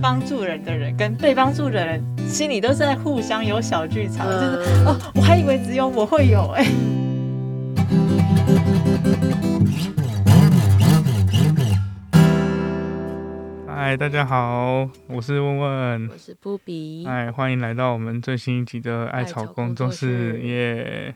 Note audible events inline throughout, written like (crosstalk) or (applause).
帮助人的人跟被帮助的人心里都是在互相有小剧场，就是哦，我还以为只有我会有哎。嗨，大家好，我是问问，我是布比，嗨，欢迎来到我们最新一集的艾草工作室，耶。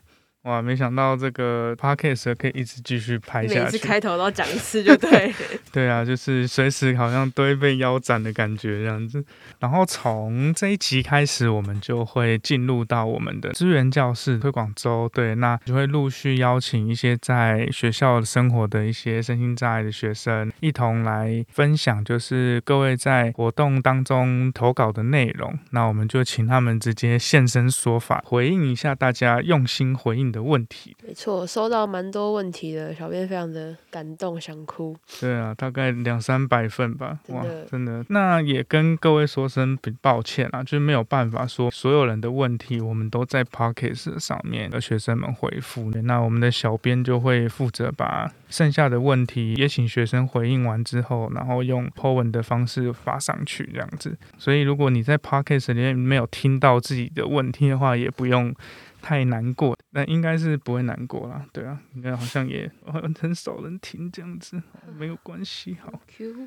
哇，没想到这个 podcast 可以一直继续拍下去，每次开头都要讲一次就对。(laughs) 对啊，就是随时好像都会被腰斩的感觉这样子。然后从这一集开始，我们就会进入到我们的资源教室推广周。对，那就会陆续邀请一些在学校生活的一些身心障碍的学生，一同来分享，就是各位在活动当中投稿的内容。那我们就请他们直接现身说法，回应一下大家用心回应的。问题没错，收到蛮多问题的，小编非常的感动，想哭。对啊，大概两三百份吧，哇，真的。那也跟各位说声抱歉啊，就是没有办法说所有人的问题，我们都在 Pockets 上面的学生们回复。那我们的小编就会负责把剩下的问题也请学生回应完之后，然后用 po 文的方式发上去这样子。所以如果你在 Pockets 里面没有听到自己的问题的话，也不用。太难过，那应该是不会难过啦。对啊，应该好像也很少人听这样子，没有关系。好，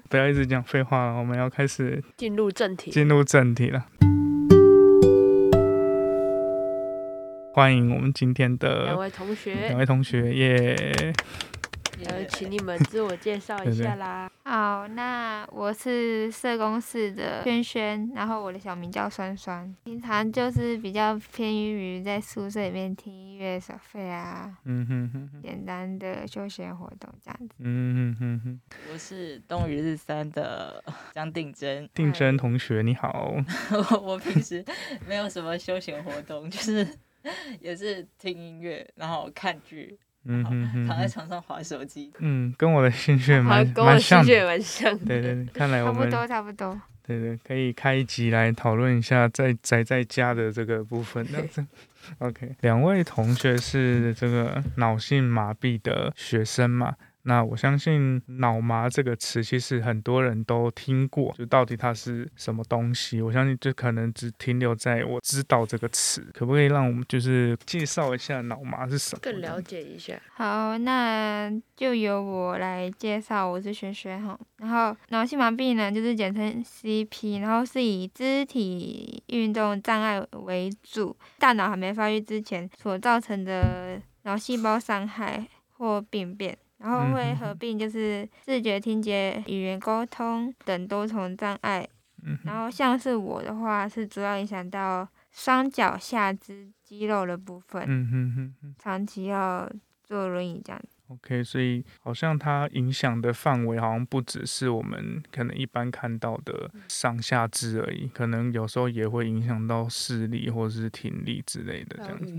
不要一直讲废话了，我们要开始进入正题。进入正题了，欢迎我们今天的两位同学，两位同学耶。呃，请你们自我介绍一下啦。(laughs) 好，那我是社工室的轩轩，然后我的小名叫酸酸，平常就是比较偏于在宿舍里面听音乐、小费啊，嗯哼哼，简单的休闲活动这样子。嗯哼哼哼，我是东宇日三的张定真，定真同学你好。我我平时没有什么休闲活动，就是 (laughs) 也是听音乐，然后看剧。嗯哼哼，躺在床上划手机。嗯，跟我的兴趣蛮蛮像，蛮像。对对，看来我们差不多差不多。对对，可以开一集来讨论一下在宅在家的这个部分。OK，两位同学是这个脑性麻痹的学生嘛？那我相信“脑麻”这个词，其实很多人都听过，就到底它是什么东西？我相信就可能只停留在我知道这个词，可不可以让我们就是介绍一下脑麻是什么？更了解一下。好，那就由我来介绍。我是萱萱哈。然后脑性麻痹呢，就是简称 CP，然后是以肢体运动障碍为主，大脑还没发育之前所造成的脑细胞伤害或病变。然后会合并就是视觉、听觉、语言沟通等多重障碍。然后像是我的话，是主要影响到双脚下肢肌肉的部分。嗯哼哼长期要坐轮椅这样。OK，所以好像它影响的范围好像不只是我们可能一般看到的上下肢而已，可能有时候也会影响到视力或者是听力之类的这样子。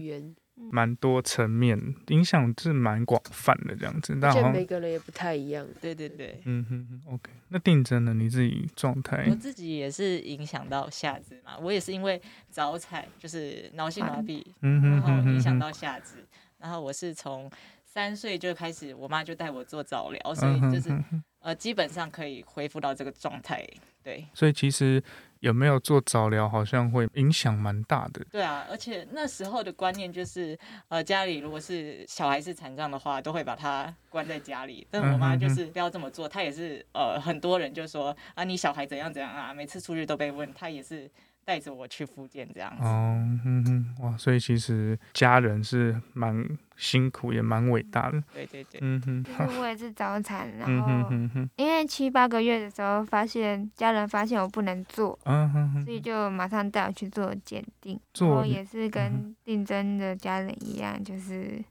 蛮多层面影响是蛮广泛的这样子，但好像每个人也不太一样。对对对，嗯哼哼，OK。那定真呢？你自己状态？我自己也是影响到下肢嘛，我也是因为早产，就是脑性麻痹，然后影响到下肢。然后我是从三岁就开始，我妈就带我做早疗，所以就是呃，基本上可以恢复到这个状态。对，所以其实。有没有做早疗，好像会影响蛮大的。对啊，而且那时候的观念就是，呃，家里如果是小孩是残障的话，都会把他关在家里。但我妈就是不要这么做，她也是，呃，很多人就说啊，你小孩怎样怎样啊，每次出去都被问，她也是。带着我去复健这样子。哦，嗯哼，哇，所以其实家人是蛮辛苦，也蛮伟大的。对对对，嗯哼，我也是早产，然后因为七八个月的时候发现家人发现我不能做，嗯哼，所以就马上带我去做鉴定，然后也是跟定真的家人一样，就是。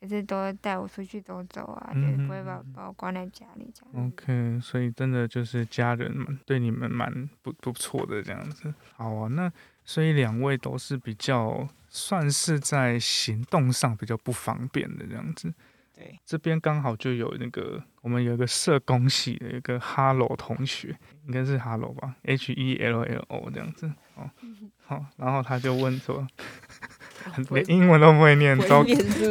也是都带我出去走走啊，就是不会把把我关在家里这样。OK，所以真的就是家人们对你们蛮不不错的这样子。好啊，那所以两位都是比较算是在行动上比较不方便的这样子。对，这边刚好就有那个我们有一个社工系的一个 Hello 同学，应该是 Hello 吧，H E L L O 这样子。哦，(laughs) 好，然后他就问说。连英文都不会念，糟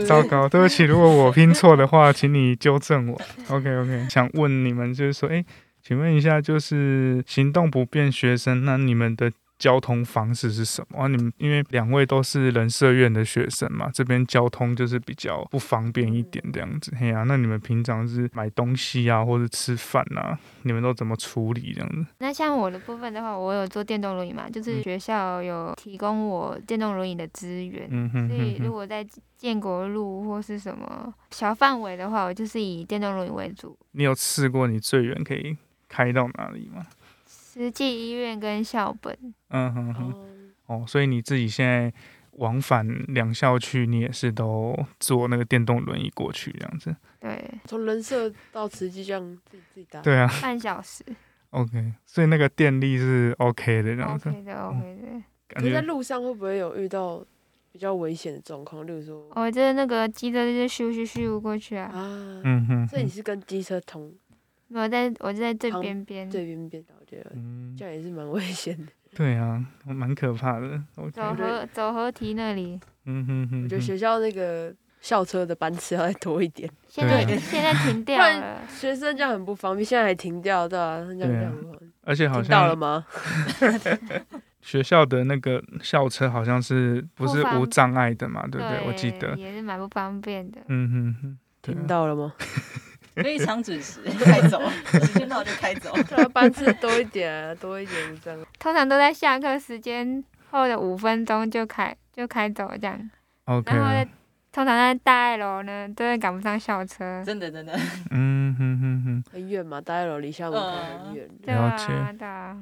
糟糕，对不起，如果我拼错的话，请你纠正我。(laughs) OK OK，想问你们就是说，哎，请问一下，就是行动不便学生，那你们的？交通方式是什么？你们因为两位都是人社院的学生嘛，这边交通就是比较不方便一点这样子。嘿呀，那你们平常是买东西啊，或者吃饭啊，你们都怎么处理这样子？那像我的部分的话，我有坐电动轮椅嘛，就是学校有提供我电动轮椅的资源。嗯哼。所以如果在建国路或是什么小范围的话，我就是以电动轮椅为主。你有试过你最远可以开到哪里吗？实际医院跟校本，嗯哼哼，哦，所以你自己现在往返两校区，你也是都坐那个电动轮椅过去这样子？对，从人社到慈济这样自己自己搭，对啊，半小时。OK，所以那个电力是 OK 的这样子。OK 的，OK 的。可是在路上会不会有遇到比较危险的状况？例如说，哦，就是那个机车就是咻咻咻过去啊。啊，嗯哼。所以你是跟机车同？我在我就在最边边，最边边。嗯，这样也是蛮危险的。(laughs) 对啊，蛮可怕的。走河走河堤那里。嗯哼哼。我觉得学校那个校车的班次要再多一点。现在现在停掉了。学生这样很不方便，现在还停掉，对吧？这样这样。而且好像到了吗？(laughs) 学校的那个校车好像是不是无障碍的嘛？对不对？我记得也是蛮不方便的。嗯哼哼。停到了吗？(laughs) 非常准时，(laughs) 开走，(laughs) 时间到就开走。班次多一点，多一点这样。通常都在下课时间后的五分钟就开就开走这样。OK。然后通常在大二楼呢，都会赶不上校车。真的真的。嗯哼哼哼。很远嘛，大二楼离校门口很远。了解。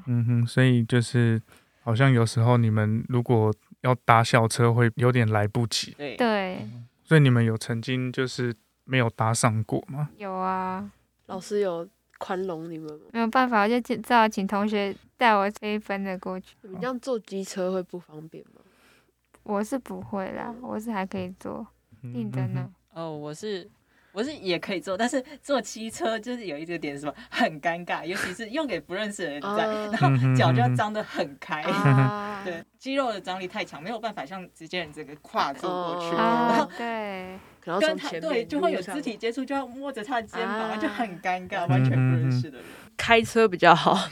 嗯哼，所以就是好像有时候你们如果要搭校车会有点来不及。对。所以你们有曾经就是。没有搭上过吗？有啊，老师有宽容你们吗？没有办法，我就只好请同学带我飞分的过去。你这样坐机车会不方便吗？我是不会啦，我是还可以坐。你的呢？哦，我是。我是也可以坐，但是坐汽车就是有一个点什么很尴尬，(laughs) 尤其是用给不认识的人在，然后脚就要张得很开，(laughs) 对，肌肉的张力太强，没有办法像直接人这个跨坐过去，然后对，跟他对就会有肢体接触，就要摸着他的肩膀，就很尴尬，完全不认识的人。开车比较好，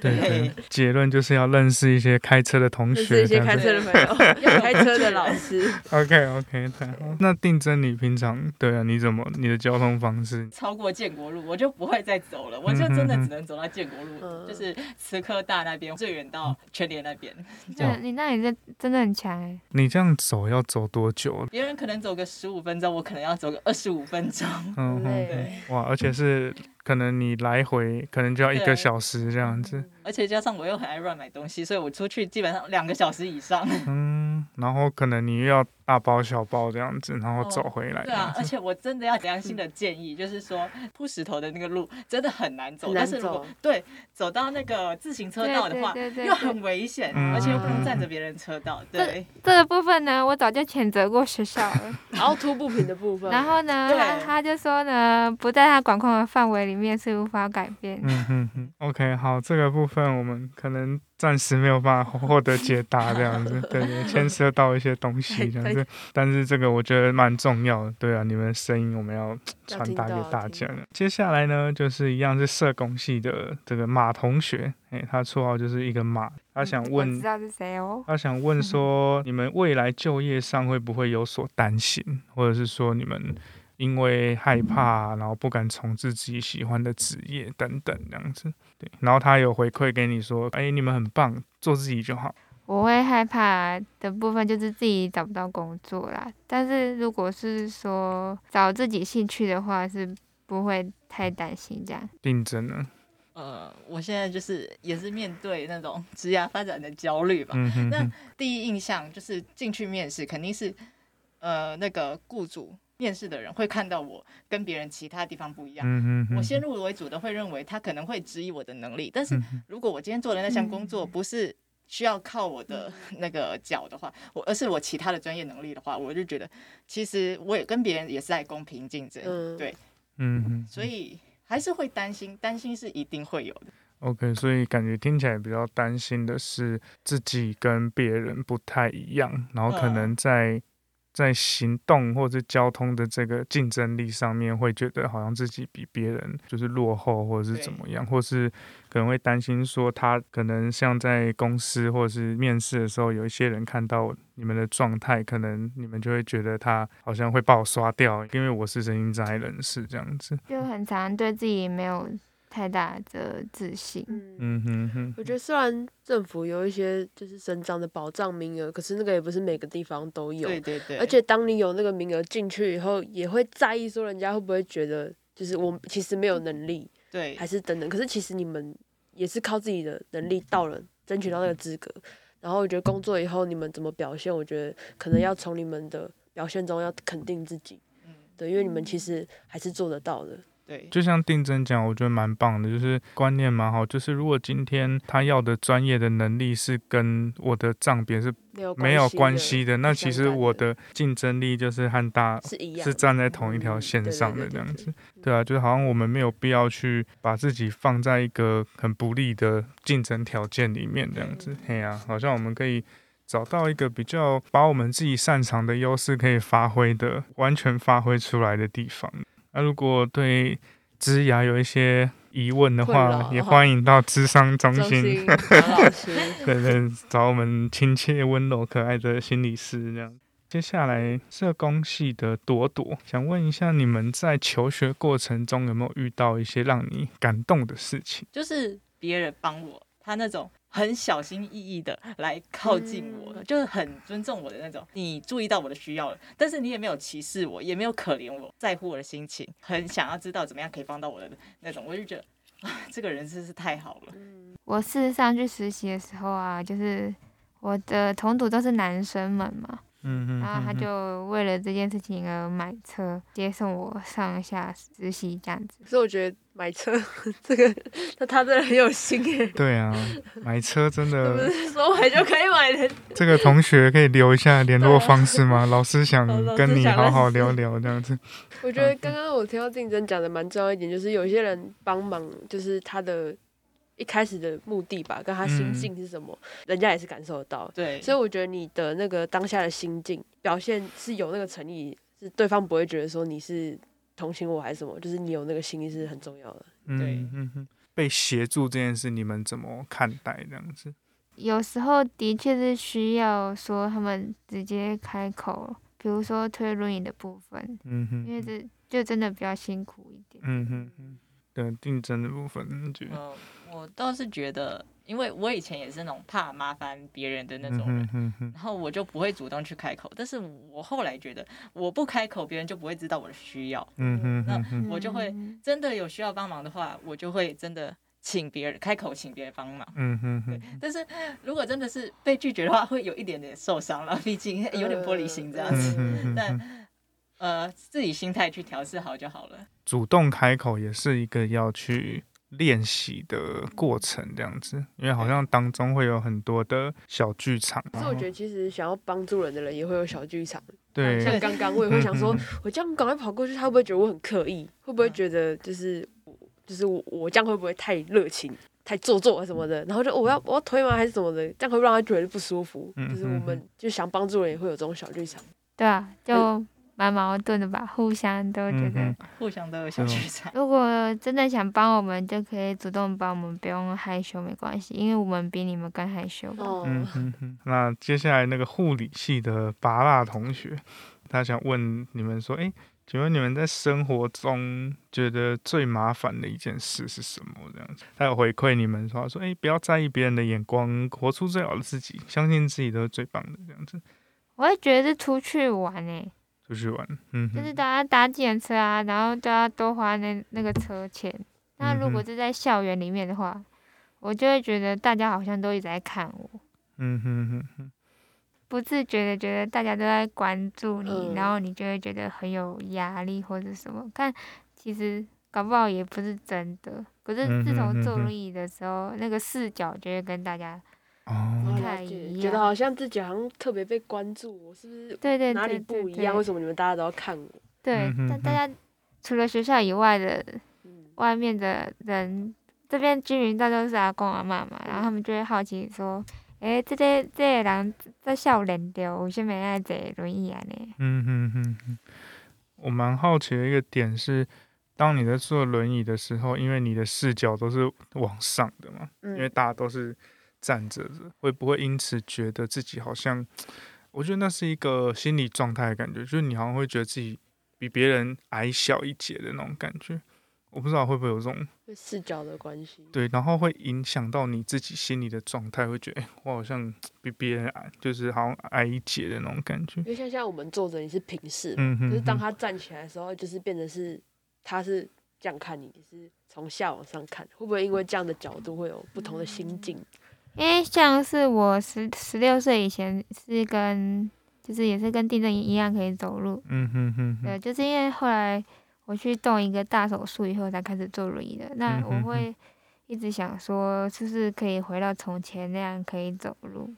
对，结论就是要认识一些开车的同学，一些开车的朋友，(laughs) 开车的老师。OK OK，太好。那定真，你平常对啊？你怎么你的交通方式？超过建国路，我就不会再走了，我就真的只能走到建国路，就是慈科大那边，最远到全联那边。对，你那里真真的很强哎。你这样走要走多久？别人可能走个十五分钟，我可能要走个二十五分钟。嗯，对。哇，而且是。可能你来回可能就要一个小时这样子，而且加上我又很爱乱买东西，所以我出去基本上两个小时以上。(laughs) 嗯，然后可能你又要。大包小包这样子，然后走回来。对啊，而且我真的要良心的建议，就是说铺石头的那个路真的很难走，但是如果对走到那个自行车道的话，又很危险，而且又不能占着别人车道。对，这个部分呢，我早就谴责过学校了。(laughs) 然后凸不平的部分，然后呢，他他就说呢，不在他管控的范围里面是无法改变。嗯哼哼，OK，好，这个部分我们可能。暂时没有办法获得解答，这样子，(laughs) 对对，牵涉到一些东西这样子，但是这个我觉得蛮重要的，对啊，你们的声音我们要传达给大家。接下来呢，就是一样是社工系的这个马同学，哎，他绰号就是一个马，他想问，知道是谁哦？他想问说，(laughs) 你们未来就业上会不会有所担心，或者是说你们？因为害怕，然后不敢从事自己喜欢的职业等等这样子，对。然后他有回馈给你说：“哎，你们很棒，做自己就好。”我会害怕的部分就是自己找不到工作啦。但是如果是说找自己兴趣的话，是不会太担心这样。定真呢？呃，我现在就是也是面对那种 (laughs) 职业发展的焦虑吧。嗯那第一印象就是进去面试，肯定是呃那个雇主。面试的人会看到我跟别人其他地方不一样，我先入为主的会认为他可能会质疑我的能力。但是如果我今天做的那项工作不是需要靠我的 (laughs) 那个脚的话，我而是我其他的专业能力的话，我就觉得其实我也跟别人也是在公平竞争，对，嗯，所以还是会担心，担心是一定会有的。OK，所以感觉听起来比较担心的是自己跟别人不太一样，然后可能在。在行动或者交通的这个竞争力上面，会觉得好像自己比别人就是落后，或者是怎么样，或是可能会担心说他可能像在公司或者是面试的时候，有一些人看到你们的状态，可能你们就会觉得他好像会把我刷掉，因为我是声音在人士这样子，就很常对自己没有。太大的自信。嗯哼哼，我觉得虽然政府有一些就是生长的保障名额，可是那个也不是每个地方都有。对对对。而且当你有那个名额进去以后，也会在意说人家会不会觉得就是我其实没有能力，(laughs) 对，还是等等。可是其实你们也是靠自己的能力到了争取到那个资格。然后我觉得工作以后你们怎么表现，我觉得可能要从你们的表现中要肯定自己。嗯。对，因为你们其实还是做得到的。对，就像定真讲，我觉得蛮棒的，就是观念蛮好。就是如果今天他要的专业的能力是跟我的账别是没有关系的，那其实我的竞争力就是和大是一样，是站在同一条线上的这样子。对啊，就是好像我们没有必要去把自己放在一个很不利的竞争条件里面这样子。嘿呀，好像我们可以找到一个比较把我们自己擅长的优势可以发挥的完全发挥出来的地方。那如果对枝牙有一些疑问的话，也欢迎到智商中心，(laughs) 对对，找我们亲切、温柔、可爱的心理师这样。接下来，社工系的朵朵想问一下，你们在求学过程中有没有遇到一些让你感动的事情？就是别人帮我，他那种。很小心翼翼的来靠近我，就是很尊重我的那种。你注意到我的需要了，但是你也没有歧视我，也没有可怜我，在乎我的心情，很想要知道怎么样可以帮到我的那种。我就觉得啊，(laughs) 这个人真是太好了。我事实上去实习的时候啊，就是我的同组都是男生们嘛。嗯然后他就为了这件事情而买车接送我上下实习这样子，所以我觉得买车 (laughs) 这个，那他真的很有心耶。对啊，买车真的不是说买就可以买的。这个同学可以留一下联络方式吗？老师想跟你好好聊聊这样子。我觉得刚刚我听到竞争讲的蛮重要一点，就是有些人帮忙，就是他的。一开始的目的吧，跟他心境是什么，人家也是感受得到。对，所以我觉得你的那个当下的心境表现是有那个诚意，是对方不会觉得说你是同情我还是什么，就是你有那个心意是很重要的。对，被协助这件事，你们怎么看待这样子？有时候的确是需要说他们直接开口，比如说推轮椅的部分，嗯哼，因为这就真的比较辛苦一点。嗯哼哼，对，竞争的部分，觉得。我倒是觉得，因为我以前也是那种怕麻烦别人的那种人，然后我就不会主动去开口。但是我后来觉得，我不开口，别人就不会知道我的需要。嗯哼，那我就会真的有需要帮忙的话，我就会真的请别人开口，请别人帮忙。嗯哼，对。但是如果真的是被拒绝的话，会有一点点受伤了，毕竟有点玻璃心这样子。但呃，自己心态去调试好就好了。主动开口也是一个要去。练习的过程这样子，因为好像当中会有很多的小剧场。可是我觉得，其实想要帮助人的人也会有小剧场。对，像刚刚我也会想说，我这样赶快跑过去，他会不会觉得我很刻意？会不会觉得就是就是我我这样会不会太热情、太做作什么的？然后就我要我要推吗？还是什么的？这样会让他觉得不舒服。就是我们就想帮助人，也会有这种小剧场。对啊，就。蛮矛盾的吧，互相都觉得，互相都有小剧场。如果真的想帮我们，就可以主动帮我们，不用害羞，没关系，因为我们比你们更害羞。嗯哼哼。那接下来那个护理系的拔蜡同学，他想问你们说，哎，请问你们在生活中觉得最麻烦的一件事是什么？这样子，他有回馈你们说，说，哎，不要在意别人的眼光，活出最好的自己，相信自己都是最棒的，这样子。我也觉得是出去玩诶。出去玩，嗯，就是大家搭计程车啊，然后都要多花那那个车钱。那如果是在校园里面的话，我就会觉得大家好像都一直在看我，嗯哼哼哼，不自觉的觉得大家都在关注你，然后你就会觉得很有压力或者什么。但其实搞不好也不是真的。可是自从坐轮椅的时候，那个视角就会跟大家。不太一样，觉得好像自己好像特别被关注，我是不是？对对哪里不一样？为什么你们大家都要看我？对，但大家除了学校以外的，外面的人，这边居民大都是阿公阿妈嘛，然后他们就会好奇说：“诶，这些这些人这少年着有啥物爱坐轮椅安尼？嗯哼哼哼，我蛮好奇的一个点是，当你在坐轮椅的时候，因为你的视角都是往上的嘛，因为大家都是站着的，会不会因此觉得自己好像？我觉得那是一个心理状态的感觉，就是你好像会觉得自己比别人矮小一截的那种感觉。我不知道会不会有这种视角的关系，对，然后会影响到你自己心里的状态，会觉得我好像比别人矮，就是好像矮一截的那种感觉。因为像像我们坐着，你是平视，嗯可是当他站起来的时候，就是变成是他是这样看你，你是从下往上看，会不会因为这样的角度会有不同的心境？因为像是我十十六岁以前是跟，就是也是跟地震一样可以走路，嗯哼哼，对，就是因为后来。我去动一个大手术以后才开始坐轮椅的，那我会一直想说，就是可以回到从前那样可以走路，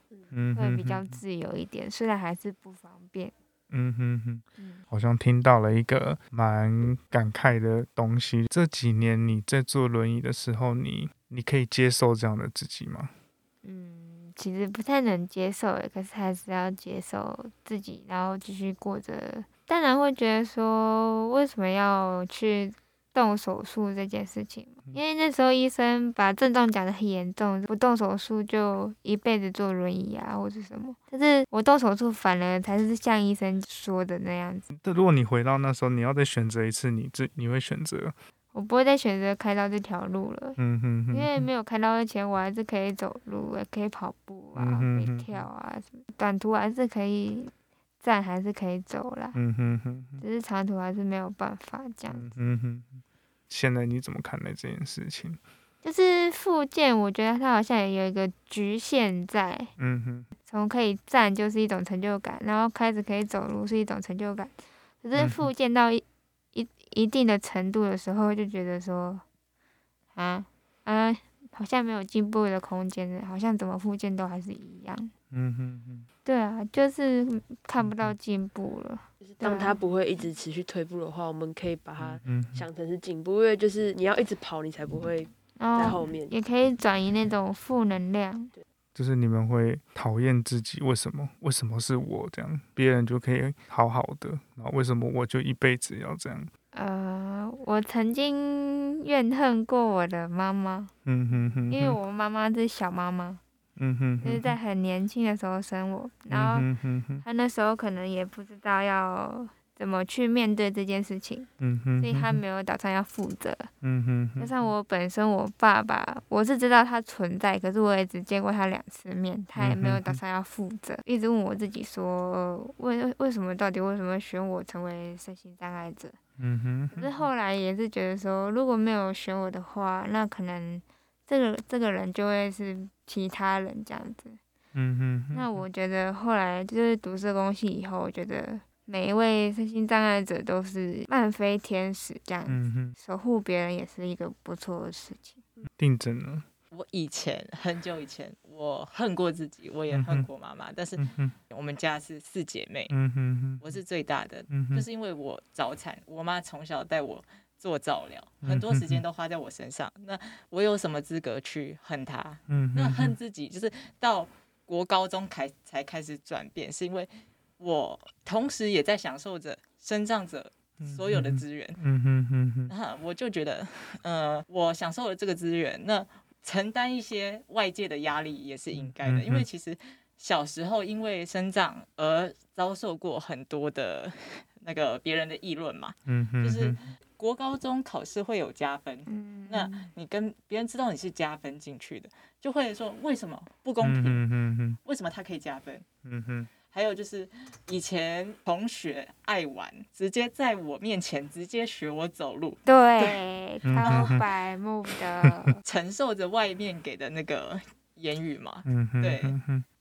会比较自由一点，虽然还是不方便。嗯哼哼，好像听到了一个蛮感慨的东西。这几年你在坐轮椅的时候，你你可以接受这样的自己吗？嗯，其实不太能接受诶，可是还是要接受自己，然后继续过着。当然会觉得说，为什么要去动手术这件事情？因为那时候医生把症状讲得很严重，不动手术就一辈子坐轮椅啊，或者什么。但是我动手术反而才是像医生说的那样子。但如果你回到那时候，你要再选择一次，你这你会选择？我不会再选择开刀这条路了。嗯哼哼。因为没有开刀之前，我还是可以走路，也可以跑步啊，可以跳啊，什么短途还是可以。站还是可以走啦，嗯哼哼，只是长途还是没有办法这样。嗯哼，现在你怎么看待这件事情？就是复健，我觉得它好像也有一个局限在。嗯哼，从可以站就是一种成就感，然后开始可以走路是一种成就感。可是复健到一一一定的程度的时候，就觉得说，啊啊，好像没有进步的空间了，好像怎么复健都还是一样。嗯哼哼。对啊，就是看不到进步了。就是当他不会一直持续退步的话，我们可以把它想成是进步，因为就是你要一直跑，你才不会在后面。也可以转移那种负能量。就是你们会讨厌自己，为什么？为什么是我这样？别人就可以好好的，然后为什么我就一辈子要这样？呃，我曾经怨恨过我的妈妈。嗯哼哼。因为我妈妈是小妈妈。嗯哼，就是在很年轻的时候生我，然后她那时候可能也不知道要怎么去面对这件事情，嗯哼，所以她没有打算要负责，嗯哼，加上我本身我爸爸，我是知道他存在，可是我也只见过他两次面，他也没有打算要负责，一直问我自己说，为为什么到底为什么选我成为身心障碍者，嗯哼，可是后来也是觉得说，如果没有选我的话，那可能。这个这个人就会是其他人这样子，嗯哼。那我觉得后来就是读社工系以后，我觉得每一位身心障碍者都是漫飞天使这样子，守护别人也是一个不错的事情。定真呢？我以前很久以前，我恨过自己，我也恨过妈妈，但是我们家是四姐妹，嗯哼，我是最大的，就是因为我早产，我妈从小带我。做照料，很多时间都花在我身上。那我有什么资格去恨她？嗯，那恨自己就是到国高中开才开始转变，是因为我同时也在享受着生长者所有的资源。嗯哼哼哼。那我就觉得，呃，我享受了这个资源，那承担一些外界的压力也是应该的。因为其实小时候因为生长而遭受过很多的 (laughs) 那个别人的议论嘛。嗯哼。就是。国高中考试会有加分，那你跟别人知道你是加分进去的，就会说为什么不公平？为什么他可以加分？嗯哼。还有就是以前同学爱玩，直接在我面前直接学我走路，对，超白目的，(laughs) 承受着外面给的那个言语嘛，对，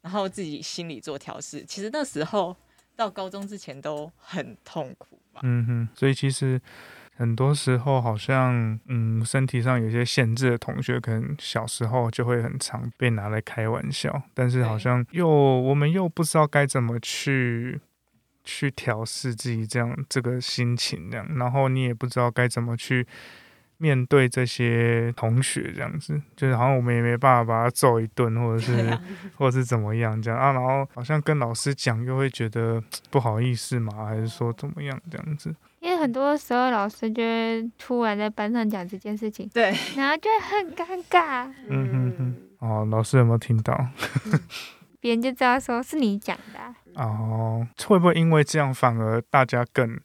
然后自己心里做调试。其实那时候到高中之前都很痛苦吧。嗯哼，所以其实。很多时候，好像嗯，身体上有些限制的同学，可能小时候就会很常被拿来开玩笑。但是好像又我们又不知道该怎么去去调试自己这样这个心情，这样，然后你也不知道该怎么去面对这些同学这样子，就是好像我们也没办法把他揍一顿，或者是或者是怎么样这样啊，然后好像跟老师讲又会觉得 (tsk) 不好意思嘛，还是说怎么样这样子？很多时候老师就会突然在班上讲这件事情，对，然后就会很尴尬，嗯哼哼，哦，老师有没有听到？(laughs) 别人就知道说是你讲的啊、哦，会不会因为这样反而大家更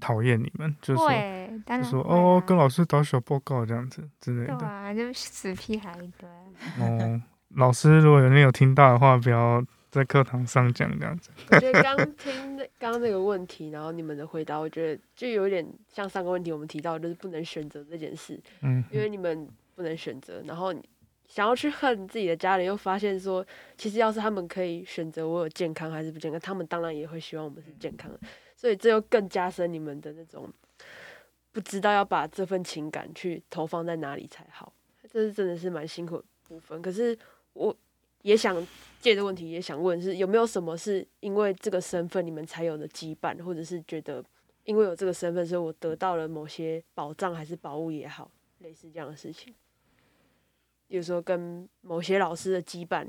讨厌你们？就是当就说哦啊，跟老师打小报告这样子之类的。对啊，就死屁孩一堆啊。哦，老师如果有人有听到的话，不要在课堂上讲这样子。我觉得刚听刚刚那个问题，然后你们的回答，我觉得就有点像上个问题我们提到，就是不能选择这件事，嗯因为你们不能选择，然后你想要去恨自己的家人，又发现说，其实要是他们可以选择我有健康还是不健康，他们当然也会希望我们是健康的，所以这又更加深你们的那种不知道要把这份情感去投放在哪里才好，这是真的是蛮辛苦的部分。可是我也想借这问题，也想问是有没有什么是因为这个身份你们才有的羁绊，或者是觉得因为有这个身份，所以我得到了某些保障还是宝物也好，类似这样的事情。比如说跟某些老师的羁绊，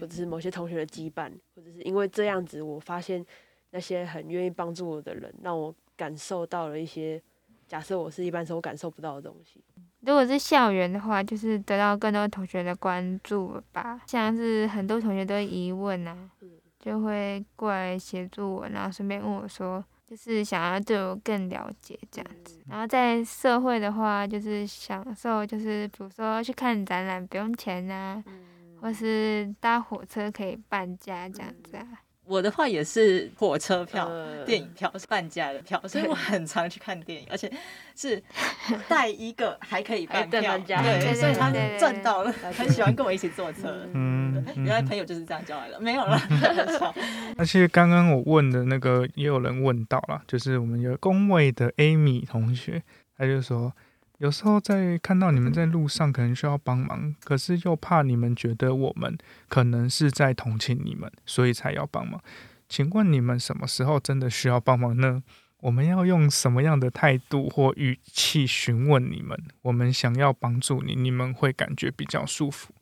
或者是某些同学的羁绊，或者是因为这样子，我发现那些很愿意帮助我的人，让我感受到了一些假设我是一般生我感受不到的东西。如果是校园的话，就是得到更多同学的关注吧，像是很多同学都会疑问啊，就会过来协助我，然后顺便问我说，就是想要对我更了解这样子。然后在社会的话，就是享受，就是比如说去看展览不用钱啊，或是搭火车可以半价这样子啊。我的话也是火车票、呃。电影票是半价的票，(laughs) 所以我很常去看电影，而且是 (laughs) 带一个还可以半价对，对所以他赚到了，对很喜欢跟我一起坐车。嗯，原来朋友就是这样交来的，没有了，开玩笑而且刚刚我问的那个也有人问到了，就是我们有工位的 Amy 同学，他就说，有时候在看到你们在路上可能需要帮忙，可是又怕你们觉得我们可能是在同情你们，所以才要帮忙。请问你们什么时候真的需要帮忙呢？我们要用什么样的态度或语气询问你们？我们想要帮助你，你们会感觉比较舒服。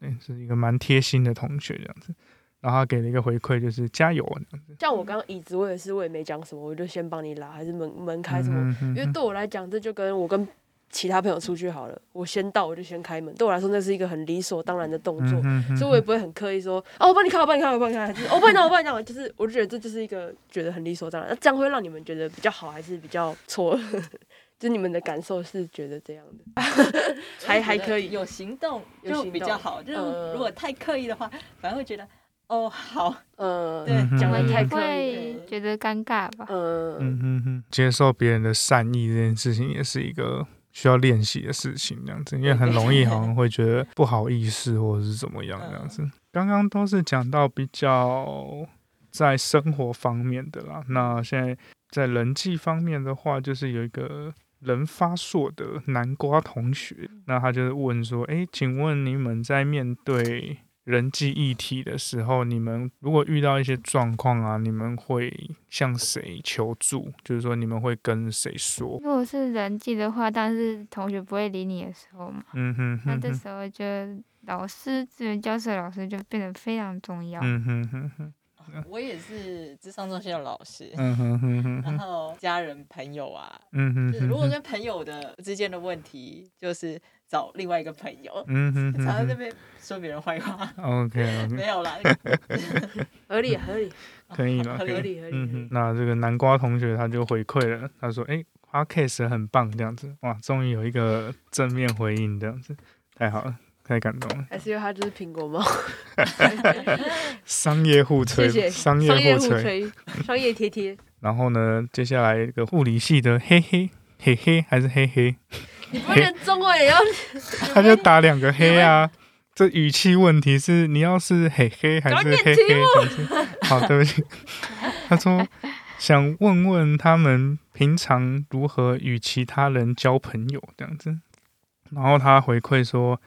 那，是一个蛮贴心的同学这样子。然后他给了一个回馈，就是加油这样子。像我刚刚椅子，我也是，我也没讲什么，我就先帮你拉，还是门门开什么？嗯哼因为对我来讲，这就跟我跟其他朋友出去好了，我先到我就先开门，对我来说那是一个很理所当然的动作，嗯哼所以我也不会很刻意说，哦，我帮你开，我帮你开，我帮你开，还是哦，我帮你弄，我帮你弄，(laughs) 就是我就觉得这就是一个觉得很理所当然，那这样会让你们觉得比较好，还是比较错？(laughs) 就你们的感受是觉得这样的，(laughs) 还还可以。有行动就行比较好，就是呃如果太刻意的话，反而会觉得哦好，呃，对嗯讲的太刻意会，觉得尴尬吧。呃，嗯哼哼，接受别人的善意这件事情也是一个需要练习的事情，这样子，因为很容易好像会觉得不好意思或者是怎么样这样子。刚刚都是讲到比较在生活方面的啦，那现在在人际方面的话，就是有一个。人发硕的南瓜同学，那他就是问说：“诶，请问你们在面对人际议题的时候，你们如果遇到一些状况啊，你们会向谁求助？就是说你们会跟谁说？如果是人际的话，但是同学不会理你的时候嘛，嗯哼那这时候就老师，资源教室的老师就变得非常重要。嗯哼哼哼，(laughs) 我也是智商中心的老师，嗯哼哼哼。然，后家人朋友啊，嗯哼就是如果跟朋友的之间的问题，就是找另外一个朋友，嗯哼常在那边说别人坏话，，OK (laughs) 没有啦，(laughs) 合理合理。可以了，合可以。合理合理嗯哼，，那这个南瓜同学他就回馈了，他说：“诶 p o d c a s 很棒，这样子，哇，终于有一个正面回应，这样子，太好了，太感动了。还是因为他就是苹果猫，商业互吹，谢谢商商业互吹。商业贴贴，然后呢，接下来一个护理系的嘿嘿嘿嘿还是嘿嘿，你不能中文也要，(laughs) 他就打两个黑啊。这语气问题是你要是嘿嘿还是嘿嘿？好，对不起。(laughs) 他说想问问他们平常如何与其他人交朋友这样子。然后他回馈说，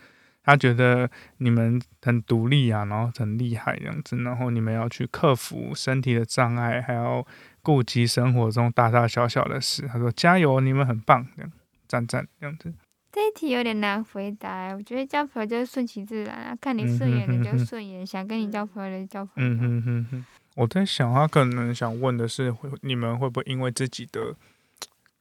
他觉得你们很独立啊，然后很厉害这样子，然后你们要去克服身体的障碍，还要顾及生活中大大小小的事。他说加油，你们很棒这样。赞赞这样子。这一题有点难回答，我觉得交朋友就是顺其自然啊，看你顺眼的就顺眼，想跟你交朋友的交朋友。嗯哼哼哼，我在想，他可能想问的是，你们会不会因为自己的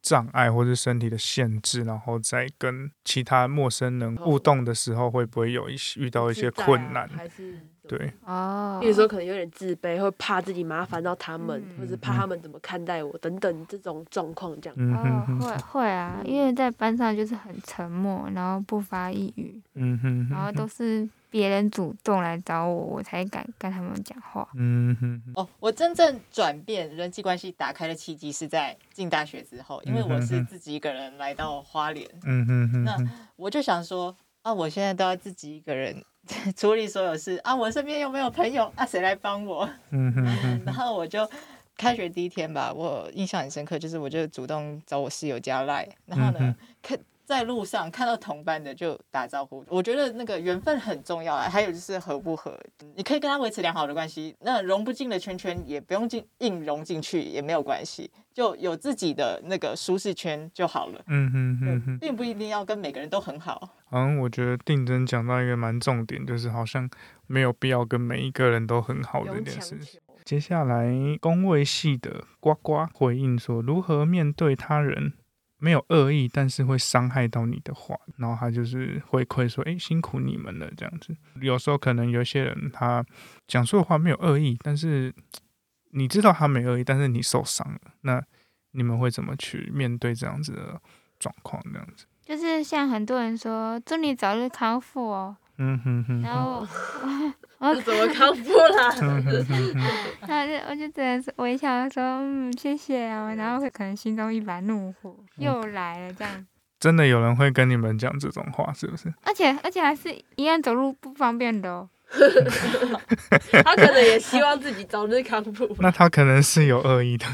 障碍或是身体的限制，然后在跟其他陌生人互动的时候，会不会有一些遇到一些困难？还是？对。哦，有时候可能有点自卑，会怕自己麻烦到他们，或者怕他们怎么看待我等等这种状况，这样。哦，会会啊，因为在班上就是很沉默，然后不发一语，嗯哼，然后都是别人主动来找我，我才敢跟他们讲话。嗯哼，哦，我真正转变人际关系打开的契机是在进大学之后，因为我是自己一个人来到花莲，嗯哼哼，那我就想说啊，我现在都要自己一个人。(laughs) 处理所有事啊！我身边又没有朋友啊，谁来帮我？嗯哼然后我就开学第一天吧，我印象很深刻，就是我就主动找我室友加赖，然后呢，看在路上看到同班的就打招呼。我觉得那个缘分很重要啊，还有就是合不合，你可以跟他维持良好的关系，那融不进的圈圈也不用进硬融进去也没有关系，就有自己的那个舒适圈就好了。嗯哼哼哼，并不一定要跟每个人都很好。嗯，我觉得定真讲到一个蛮重点，就是好像没有必要跟每一个人都很好的一件事情。接下来，工位系的呱呱回应说，如何面对他人没有恶意，但是会伤害到你的话，然后他就是回馈说，哎，辛苦你们了，这样子。有时候可能有些人他讲出的话没有恶意，但是你知道他没恶意，但是你受伤了，那你们会怎么去面对这样子的状况？这样子。就是像很多人说，祝你早日康复哦。嗯哼哼。然后我怎么康复了？(laughs) (laughs) 然后就我就只能微笑说嗯谢谢啊，然后可能心中一把怒火又来了这样。真的有人会跟你们讲这种话是不是？而且而且还是一样走路不方便的哦。(laughs) 他可能也希望自己早日康复。那他可能是有恶意的。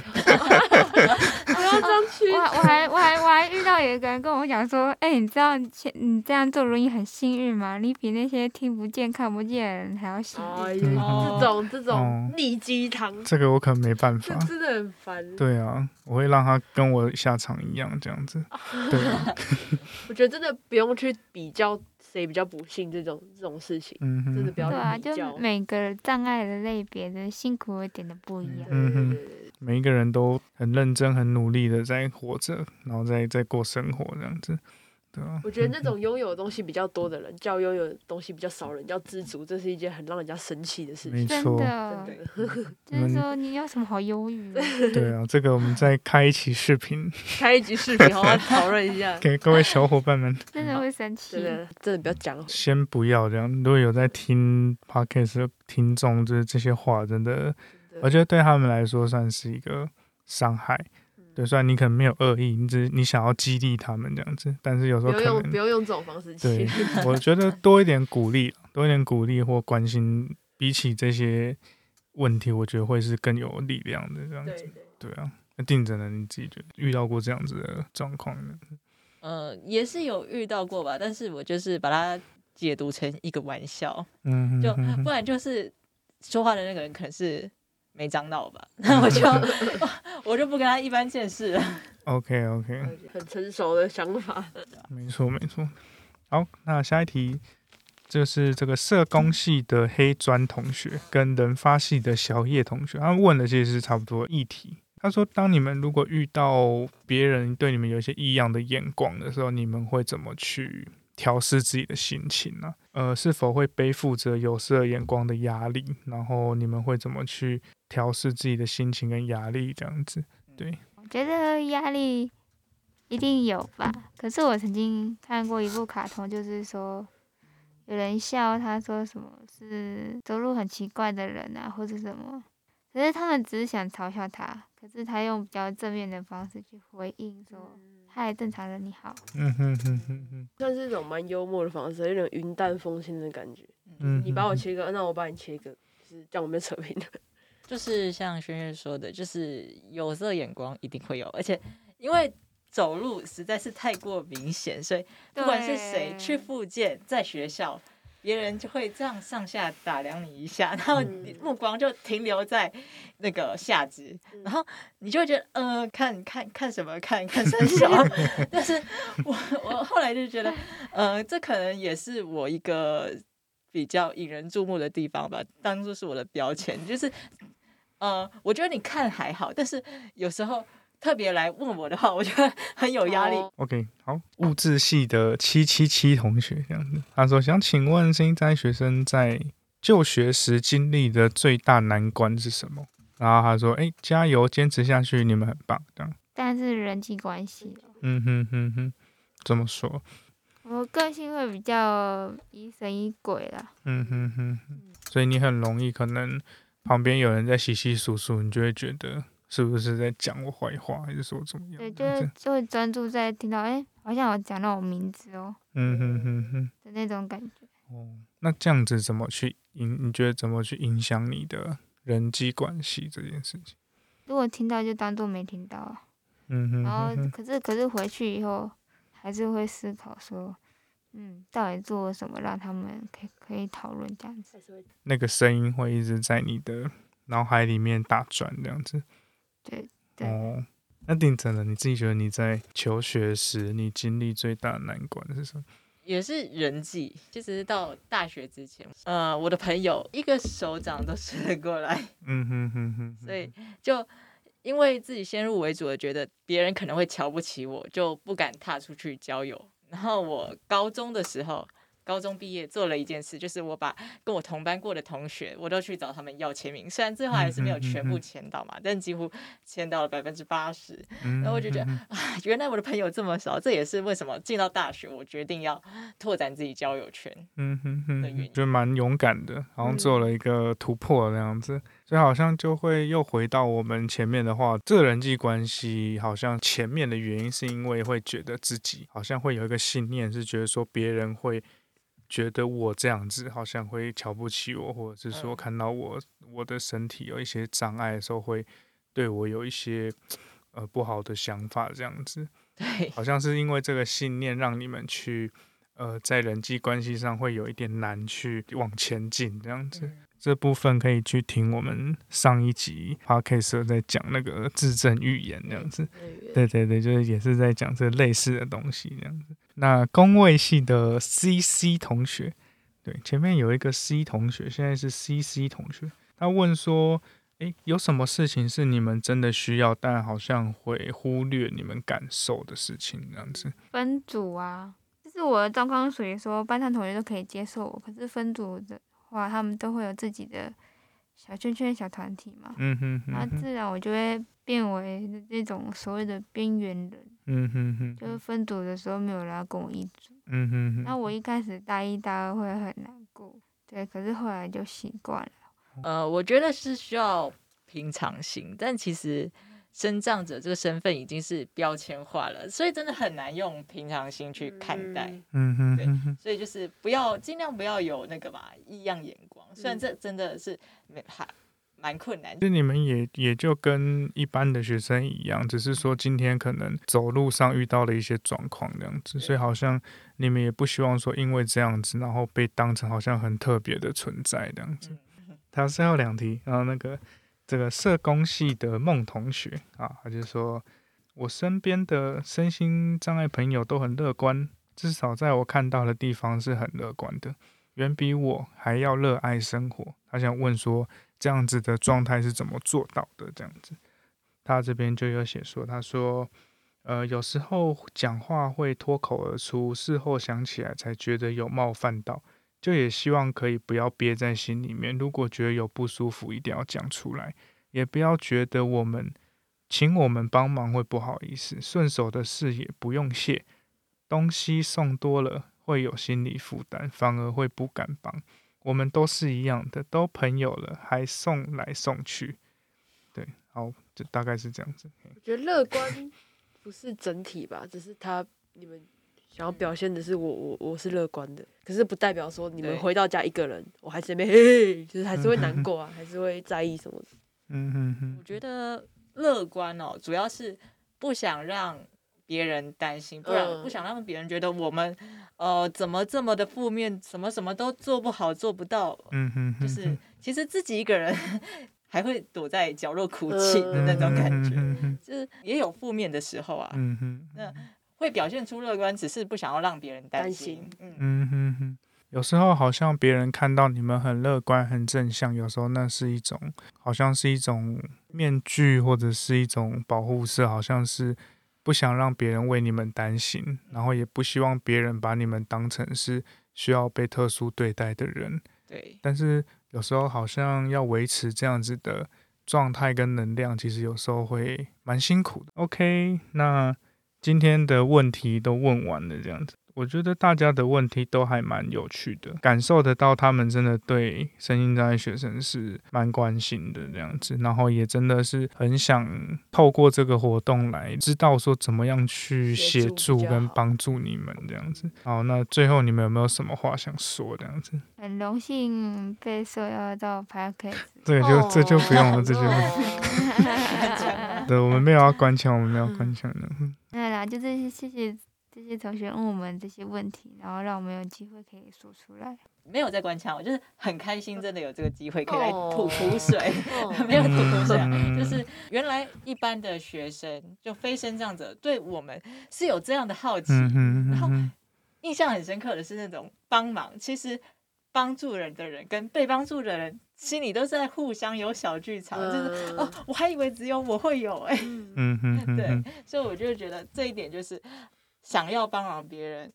我我还我还我还遇到有一个人跟我讲说，哎，你知道你你这样做容易很幸运吗？你比那些听不见看不见的人还要幸运。这种这种逆鸡汤，这个我可能没办法，真的很烦。对啊，我会让他跟我下场一样这样子。(laughs) 对啊，(laughs) 我觉得真的不用去比较。谁比较不幸这种这种事情，真的不要对啊，就每个障碍的类别的辛苦一点都不一样。嗯哼，每一个人都很认真、很努力的在活着，然后在在过生活这样子。对啊，我觉得那种拥有的东西比较多的人，叫拥有东西比较少人，叫知足，这是一件很让人家生气的事情。真的，就是说你有什么好忧郁？对啊，这个我们再开一期视频，开一集视频，好好讨论一下，(laughs) 给各位小伙伴们。真的会生气，真的真的不要讲。先不要这样，如果有在听 podcast 的听众，就是这些话，真的，我觉得对他们来说算是一个伤害。对，虽然你可能没有恶意，你只你想要激励他们这样子，但是有时候可能不用用这种方式。对，我觉得 (laughs) 多一点鼓励，多一点鼓励或关心，比起这些问题，我觉得会是更有力量的这样子。对啊，那定着呢？你自己觉得遇到过这样子的状况呢？呃，也是有遇到过吧，但是我就是把它解读成一个玩笑，嗯，就不然就是说话的那个人可能是。没长到吧？那我就 (laughs) 我就不跟他一般见识了。OK OK，很成熟的想法。没错没错。好，那下一题就是这个社工系的黑砖同学跟人发系的小叶同学，他们问的其实是差不多议题。他说：“当你们如果遇到别人对你们有一些异样的眼光的时候，你们会怎么去？”调试自己的心情呢？呃，是否会背负着有色眼光的压力？然后你们会怎么去调试自己的心情跟压力？这样子，对，我觉得压力一定有吧。可是我曾经看过一部卡通，就是说有人笑他说什么是走路很奇怪的人啊，或者什么，可是他们只是想嘲笑他，可是他用比较正面的方式去回应说。嗨，正常人你好。嗯哼哼哼哼，算是一种蛮幽默的方式，有点云淡风轻的感觉。嗯，你把我切个，那我把你切个，是这样我们扯平的。(laughs) 就是像轩轩说的，就是有色眼光一定会有，而且因为走路实在是太过明显，所以不管是谁去复健，在学校别人就会这样上下打量你一下，然后你目光就停留在那个下肢，然后你就会觉得，呃，看看看什么，看看身小。(laughs) (laughs) 但是我我后来就觉得，(laughs) 呃，这可能也是我一个比较引人注目的地方吧，当做是我的标签，就是，呃，我觉得你看还好，但是有时候。特别来问我的话，我觉得很有压力。OK，好，物质系的七七七同学这样子，他说想请问新在学生在就学时经历的最大难关是什么？然后他说：“哎，加油，坚持下去，你们很棒。”这样。但是人际关系。嗯哼哼哼，怎么说？我个性会比较疑神疑鬼啦。嗯哼哼哼，所以你很容易可能旁边有人在稀稀疏疏，你就会觉得。是不是在讲我坏话，还是说怎么样？对，就是就会专注在听到，哎，好像有讲到我名字哦。嗯哼哼哼的那种感觉。哦，那这样子怎么去影？你觉得怎么去影响你的人际关系这件事情？如果听到就当做没听到。嗯哼。然后，可是可是回去以后，还是会思考说，嗯，到底做了什么让他们可以可以讨论这样子？那个声音会一直在你的脑海里面打转，这样子。对对哦，那定真的，你自己觉得你在求学时，你经历最大的难关是什么？也是人际，其实到大学之前，呃，我的朋友一个手掌都伸得过来。嗯哼哼哼。所以就因为自己先入为主的觉得别人可能会瞧不起我，就不敢踏出去交友。然后我高中的时候。高中毕业做了一件事，就是我把跟我同班过的同学，我都去找他们要签名。虽然最后还是没有全部签到嘛，但几乎签到了百分之八十。然后我就觉得啊，原来我的朋友这么少，这也是为什么进到大学我决定要拓展自己交友圈。嗯哼哼，就蛮勇敢的，好像做了一个突破那样子。所以好像就会又回到我们前面的话，这人际关系好像前面的原因是因为会觉得自己好像会有一个信念，是觉得说别人会。觉得我这样子好像会瞧不起我，或者是说看到我我的身体有一些障碍的时候，会对我有一些呃不好的想法，这样子。(laughs) 对，好像是因为这个信念让你们去呃在人际关系上会有一点难去往前进，这样子。这部分可以去听我们上一集 podcast 在讲那个自证预言这样子。对对对，就是也是在讲这类似的东西这样子。那工位系的 C C 同学，对，前面有一个 C 同学，现在是 C C 同学。他问说：“诶，有什么事情是你们真的需要，但好像会忽略你们感受的事情？”这样子。分组啊，就是我的状况属于说，班上同学都可以接受我，可是分组的话，他们都会有自己的小圈圈、小团体嘛。嗯哼。那自然我就会变为那种所谓的边缘人。嗯哼哼，就是分组的时候没有人要跟我一组。嗯哼哼，那我一开始大一、大二会很难过，对，可是后来就习惯了。呃，我觉得是需要平常心，但其实生长者这个身份已经是标签化了，所以真的很难用平常心去看待。嗯哼，对，所以就是不要尽量不要有那个嘛异样眼光，虽然这真的是没还。蛮困难，就你们也也就跟一般的学生一样，只是说今天可能走路上遇到了一些状况这样子，所以好像你们也不希望说因为这样子，然后被当成好像很特别的存在这样子。他是要两题，然后那个这个社工系的孟同学啊，他就说我身边的身心障碍朋友都很乐观，至少在我看到的地方是很乐观的，远比我还要热爱生活。他想问说。这样子的状态是怎么做到的？这样子，他这边就有写说，他说，呃，有时候讲话会脱口而出，事后想起来才觉得有冒犯到，就也希望可以不要憋在心里面。如果觉得有不舒服，一定要讲出来，也不要觉得我们请我们帮忙会不好意思，顺手的事也不用谢，东西送多了会有心理负担，反而会不敢帮。我们都是一样的，都朋友了，还送来送去，对，好，就大概是这样子。我觉得乐观不是整体吧，只是他你们想要表现的是我我我是乐观的，可是不代表说你们回到家一个人，我还是那边嘿，就是还是会难过啊，还是会在意什么的。嗯哼哼。我觉得乐观哦，主要是不想让。别人担心，不然不想让别人觉得我们呃怎么这么的负面，什么什么都做不好，做不到。嗯哼，就是其实自己一个人 (laughs) 还会躲在角落哭泣的那种感觉，就是也有负面的时候啊。嗯哼，那会表现出乐观，只是不想要让别人担心。嗯哼哼。有时候好像别人看到你们很乐观、很正向，有时候那是一种，好像是一种面具，或者是一种保护色，好像是不想让别人为你们担心，然后也不希望别人把你们当成是需要被特殊对待的人。对。但是有时候好像要维持这样子的状态跟能量，其实有时候会蛮辛苦的。OK，那今天的问题都问完了，这样子。我觉得大家的问题都还蛮有趣的，感受得到他们真的对身心障碍学生是蛮关心的这样子，然后也真的是很想透过这个活动来知道说怎么样去协助跟帮助你们这样子。好，那最后你们有没有什么话想说这样子？很荣幸被受邀到 p a r k e 对，就这就不用了，这就。(laughs) 对，我们没有要关枪，我们没有关枪的。就是谢谢。这些同学问我们这些问题，然后让我们有机会可以说出来。没有在关腔，我就是很开心，真的有这个机会可以来吐苦水。(laughs) 没有吐苦水，啊就是原来一般的学生就非生这样子，对我们是有这样的好奇。然后印象很深刻的是那种帮忙，其实帮助人的人跟被帮助的人心里都是在互相有小剧场，就是哦，我还以为只有我会有哎。(laughs) 嗯嗯，对，所以我就觉得这一点就是。想要帮忙别人，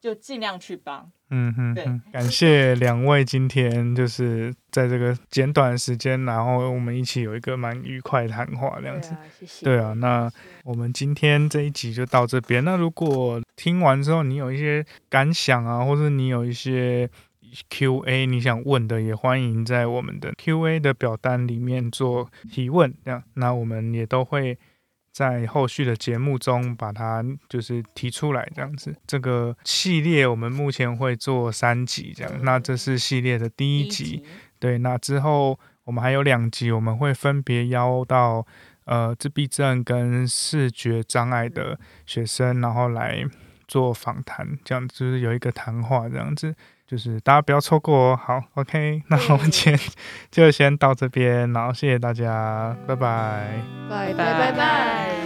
就尽量去帮。嗯哼，对，(laughs) 感谢两位今天就是在这个简短的时间，然后我们一起有一个蛮愉快的谈话，这样子。谢谢。对啊，那我们今天这一集就到这边。那如果听完之后你有一些感想啊，或者你有一些 Q&A 你想问的，也欢迎在我们的 Q&A 的表单里面做提问。这样，那我们也都会。在后续的节目中，把它就是提出来这样子。这个系列我们目前会做三集这样，那这是系列的第一集。对，那之后我们还有两集，我们会分别邀到呃自闭症跟视觉障碍的学生，然后来做访谈，这样就是有一个谈话这样子，就是大家不要错过哦。好，OK，(laughs) 那我们今天就先到这边，然后谢谢大家，拜拜，拜拜拜拜。